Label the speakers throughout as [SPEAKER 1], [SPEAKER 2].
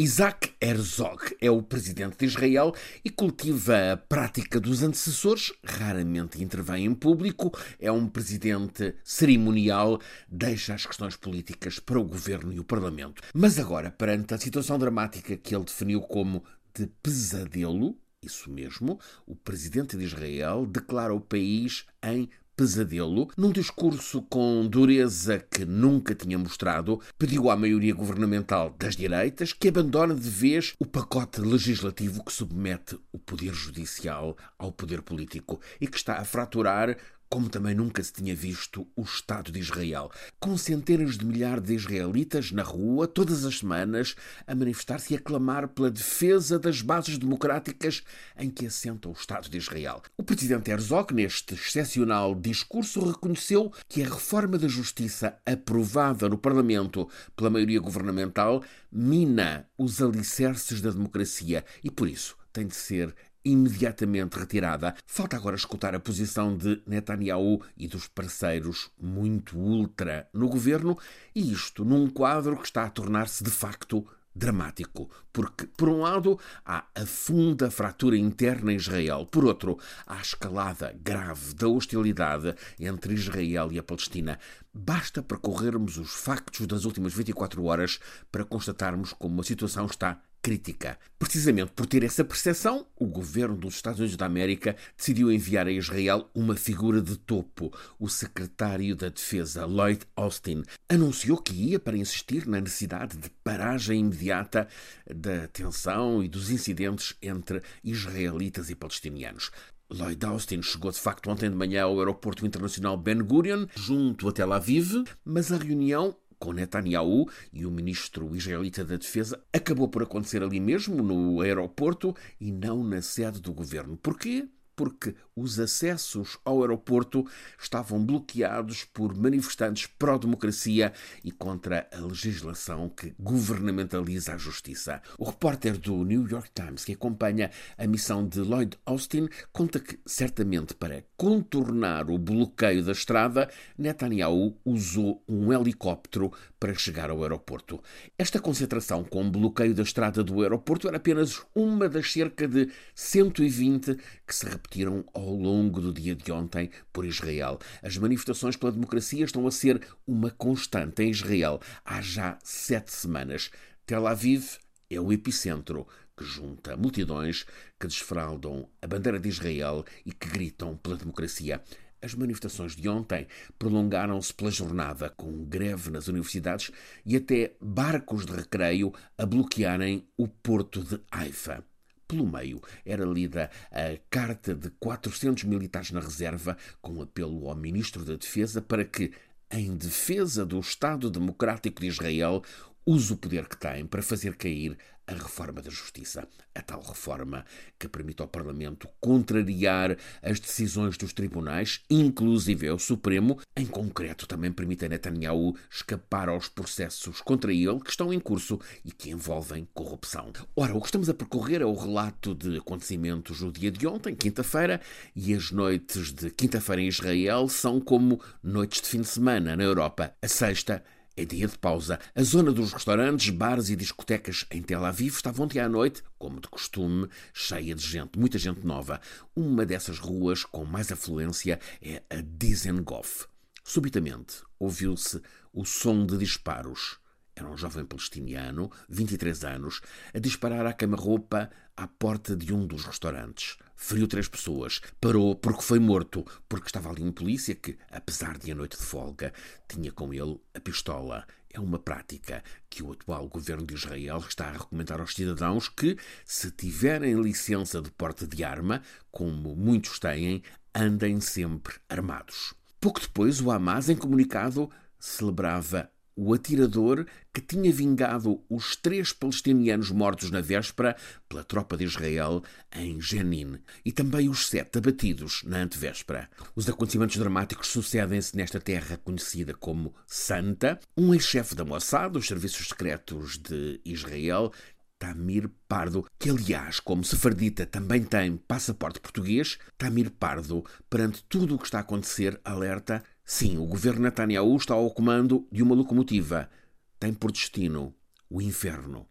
[SPEAKER 1] Isaac Herzog é o presidente de Israel e cultiva a prática dos antecessores, raramente intervém em público, é um presidente cerimonial, deixa as questões políticas para o governo e o parlamento. Mas agora, perante a situação dramática que ele definiu como de pesadelo, isso mesmo, o presidente de Israel declara o país em pesadelo, num discurso com dureza que nunca tinha mostrado, pediu à maioria governamental das direitas que abandone de vez o pacote legislativo que submete o poder judicial ao poder político e que está a fraturar como também nunca se tinha visto o Estado de Israel, com centenas de milhares de israelitas na rua todas as semanas a manifestar-se e a clamar pela defesa das bases democráticas em que assenta o Estado de Israel. O presidente Herzog, neste excepcional discurso, reconheceu que a reforma da justiça aprovada no Parlamento pela maioria governamental mina os alicerces da democracia e, por isso, tem de ser imediatamente retirada. Falta agora escutar a posição de Netanyahu e dos parceiros muito ultra no governo, e isto num quadro que está a tornar-se de facto dramático, porque, por um lado, há a funda fratura interna em Israel, por outro, há a escalada grave da hostilidade entre Israel e a Palestina. Basta percorrermos os factos das últimas 24 horas para constatarmos como a situação está crítica. Precisamente por ter essa percepção, o governo dos Estados Unidos da América decidiu enviar a Israel uma figura de topo. O secretário da Defesa, Lloyd Austin, anunciou que ia para insistir na necessidade de paragem imediata da tensão e dos incidentes entre israelitas e palestinianos. Lloyd Austin chegou de facto ontem de manhã ao aeroporto internacional Ben Gurion, junto a Tel Aviv, mas a reunião com Netanyahu e o ministro israelita da Defesa acabou por acontecer ali mesmo, no aeroporto, e não na sede do governo. Porquê? Porque os acessos ao aeroporto estavam bloqueados por manifestantes pró-democracia e contra a legislação que governamentaliza a justiça. O repórter do New York Times, que acompanha a missão de Lloyd Austin, conta que, certamente para contornar o bloqueio da estrada, Netanyahu usou um helicóptero para chegar ao aeroporto. Esta concentração com bloqueio da estrada do aeroporto era apenas uma das cerca de 120 que se repetiram repetiram ao longo do dia de ontem por Israel. As manifestações pela democracia estão a ser uma constante em Israel há já sete semanas. Tel Aviv é o epicentro que junta multidões que desfraldam a bandeira de Israel e que gritam pela democracia. As manifestações de ontem prolongaram-se pela jornada, com greve nas universidades e até barcos de recreio a bloquearem o porto de Haifa. Pelo meio. Era lida a carta de 400 militares na reserva, com apelo ao ministro da Defesa para que, em defesa do Estado Democrático de Israel, use o poder que tem para fazer cair a reforma da Justiça. A tal reforma que permite ao Parlamento contrariar as decisões dos tribunais, inclusive o Supremo, em concreto também permite a Netanyahu escapar aos processos contra ele que estão em curso e que envolvem corrupção. Ora, o que estamos a percorrer é o relato de acontecimentos no dia de ontem, quinta-feira, e as noites de quinta-feira em Israel são como noites de fim de semana na Europa. A sexta é dia de pausa. A zona dos restaurantes, bares e discotecas em Tel Aviv estava ontem à noite, como de costume, cheia de gente, muita gente nova. Uma dessas ruas com mais afluência é a Dizengoff. Subitamente ouviu-se o som de disparos. Era um jovem palestiniano, 23 anos, a disparar à cama-roupa à porta de um dos restaurantes. Feriu três pessoas. Parou porque foi morto, porque estava ali um polícia que, apesar de a noite de folga, tinha com ele a pistola. É uma prática que o atual governo de Israel está a recomendar aos cidadãos que, se tiverem licença de porte de arma, como muitos têm, andem sempre armados. Pouco depois, o Hamas, em comunicado, celebrava o atirador que tinha vingado os três palestinianos mortos na véspera pela tropa de Israel em Jenin e também os sete abatidos na antevéspera. Os acontecimentos dramáticos sucedem-se nesta terra conhecida como Santa. Um ex-chefe da Mossad, os serviços secretos de Israel, Tamir Pardo, que aliás, como sefardita também tem passaporte português, Tamir Pardo, perante tudo o que está a acontecer, alerta Sim, o governo Netanyahu está ao comando de uma locomotiva. Tem por destino o inferno.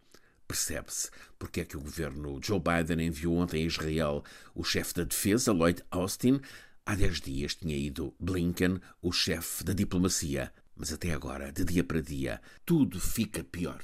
[SPEAKER 1] percebe-se porque é que o governo Joe Biden enviou ontem a Israel o chefe da defesa, Lloyd Austin. Há dez dias tinha ido Blinken, o chefe da diplomacia. Mas até agora, de dia para dia, tudo fica pior.